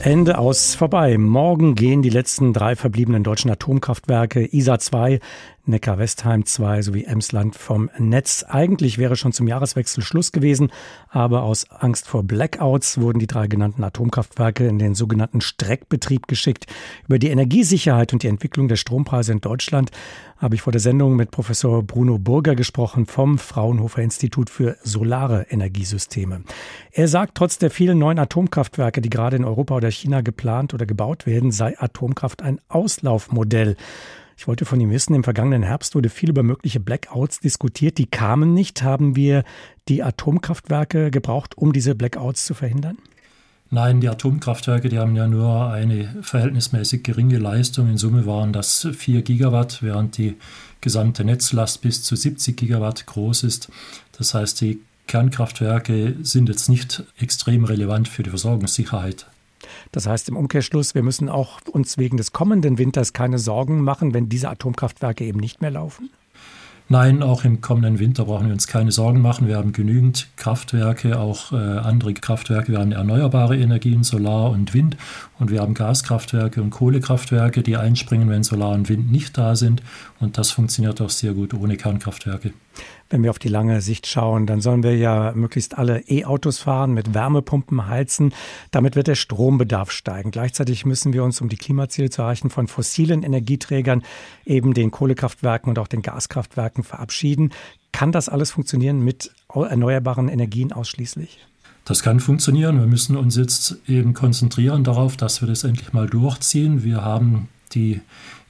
Ende aus vorbei. Morgen gehen die letzten drei verbliebenen deutschen Atomkraftwerke ISA 2, Neckar-Westheim 2 sowie Emsland vom Netz. Eigentlich wäre schon zum Jahreswechsel Schluss gewesen, aber aus Angst vor Blackouts wurden die drei genannten Atomkraftwerke in den sogenannten Streckbetrieb geschickt. Über die Energiesicherheit und die Entwicklung der Strompreise in Deutschland habe ich vor der Sendung mit Professor Bruno Burger gesprochen vom Fraunhofer Institut für Solare Energiesysteme. Er sagt, trotz der vielen neuen Atomkraftwerke, die gerade in Europa oder China geplant oder gebaut werden, sei Atomkraft ein Auslaufmodell. Ich wollte von ihm wissen, im vergangenen Herbst wurde viel über mögliche Blackouts diskutiert. Die kamen nicht. Haben wir die Atomkraftwerke gebraucht, um diese Blackouts zu verhindern? Nein, die Atomkraftwerke, die haben ja nur eine verhältnismäßig geringe Leistung. In Summe waren das 4 Gigawatt, während die gesamte Netzlast bis zu 70 Gigawatt groß ist. Das heißt, die Kernkraftwerke sind jetzt nicht extrem relevant für die Versorgungssicherheit. Das heißt im Umkehrschluss, wir müssen auch uns wegen des kommenden Winters keine Sorgen machen, wenn diese Atomkraftwerke eben nicht mehr laufen? Nein, auch im kommenden Winter brauchen wir uns keine Sorgen machen. Wir haben genügend Kraftwerke, auch äh, andere Kraftwerke. Wir haben erneuerbare Energien, Solar und Wind. Und wir haben Gaskraftwerke und Kohlekraftwerke, die einspringen, wenn Solar und Wind nicht da sind. Und das funktioniert auch sehr gut ohne Kernkraftwerke. Wenn wir auf die lange Sicht schauen, dann sollen wir ja möglichst alle E-Autos fahren, mit Wärmepumpen heizen. Damit wird der Strombedarf steigen. Gleichzeitig müssen wir uns, um die Klimaziele zu erreichen, von fossilen Energieträgern, eben den Kohlekraftwerken und auch den Gaskraftwerken verabschieden. Kann das alles funktionieren mit erneuerbaren Energien ausschließlich? Das kann funktionieren. Wir müssen uns jetzt eben konzentrieren darauf, dass wir das endlich mal durchziehen. Wir haben die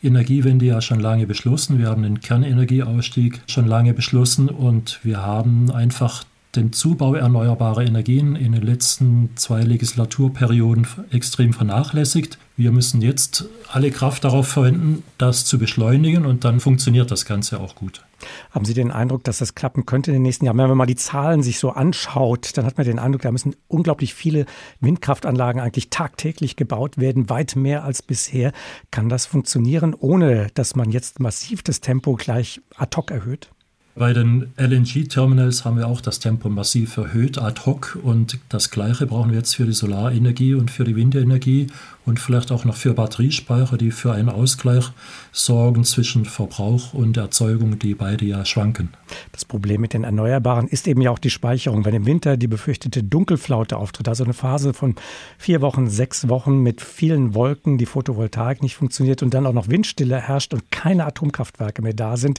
Energiewende ja schon lange beschlossen. Wir haben den Kernenergieausstieg schon lange beschlossen und wir haben einfach den Zubau erneuerbarer Energien in den letzten zwei Legislaturperioden extrem vernachlässigt. Wir müssen jetzt alle Kraft darauf verwenden, das zu beschleunigen und dann funktioniert das Ganze auch gut. Haben Sie den Eindruck, dass das klappen könnte in den nächsten Jahren? Wenn man mal die Zahlen sich so anschaut, dann hat man den Eindruck, da müssen unglaublich viele Windkraftanlagen eigentlich tagtäglich gebaut werden, weit mehr als bisher. Kann das funktionieren, ohne dass man jetzt massiv das Tempo gleich ad hoc erhöht? Bei den LNG-Terminals haben wir auch das Tempo massiv erhöht, ad hoc. Und das Gleiche brauchen wir jetzt für die Solarenergie und für die Windenergie und vielleicht auch noch für Batteriespeicher, die für einen Ausgleich sorgen zwischen Verbrauch und Erzeugung, die beide ja schwanken. Das Problem mit den Erneuerbaren ist eben ja auch die Speicherung. Wenn im Winter die befürchtete Dunkelflaute auftritt, also eine Phase von vier Wochen, sechs Wochen mit vielen Wolken, die Photovoltaik nicht funktioniert und dann auch noch Windstille herrscht und keine Atomkraftwerke mehr da sind,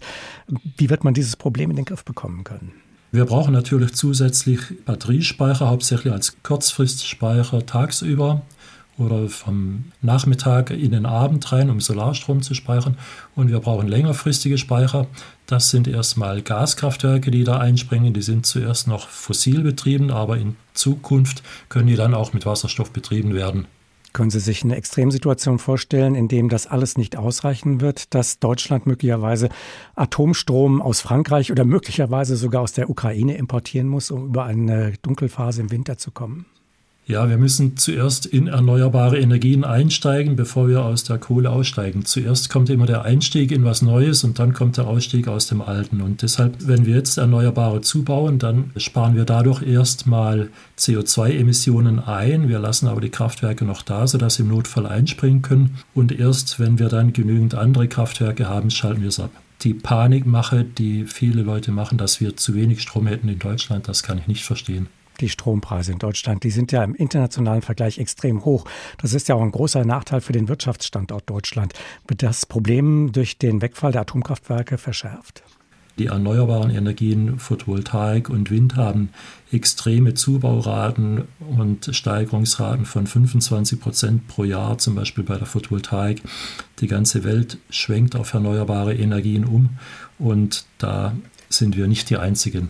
wie wird man dieses Problem in den Griff bekommen können? Wir brauchen natürlich zusätzlich Batteriespeicher, hauptsächlich als Kurzfristspeicher tagsüber oder vom Nachmittag in den Abend rein, um Solarstrom zu speichern. Und wir brauchen längerfristige Speicher. Das sind erstmal Gaskraftwerke, die da einspringen. Die sind zuerst noch fossil betrieben, aber in Zukunft können die dann auch mit Wasserstoff betrieben werden. Können Sie sich eine Extremsituation vorstellen, in dem das alles nicht ausreichen wird, dass Deutschland möglicherweise Atomstrom aus Frankreich oder möglicherweise sogar aus der Ukraine importieren muss, um über eine Dunkelphase im Winter zu kommen? Ja, wir müssen zuerst in erneuerbare Energien einsteigen, bevor wir aus der Kohle aussteigen. Zuerst kommt immer der Einstieg in was Neues und dann kommt der Ausstieg aus dem Alten. Und deshalb, wenn wir jetzt Erneuerbare zubauen, dann sparen wir dadurch erstmal CO2-Emissionen ein. Wir lassen aber die Kraftwerke noch da, sodass sie im Notfall einspringen können. Und erst, wenn wir dann genügend andere Kraftwerke haben, schalten wir es ab. Die Panikmache, die viele Leute machen, dass wir zu wenig Strom hätten in Deutschland, das kann ich nicht verstehen die Strompreise in Deutschland, die sind ja im internationalen Vergleich extrem hoch. Das ist ja auch ein großer Nachteil für den Wirtschaftsstandort Deutschland. Wird das Problem durch den Wegfall der Atomkraftwerke verschärft? Die erneuerbaren Energien, Photovoltaik und Wind haben extreme Zubauraten und Steigerungsraten von 25 Prozent pro Jahr, zum Beispiel bei der Photovoltaik. Die ganze Welt schwenkt auf erneuerbare Energien um und da sind wir nicht die Einzigen.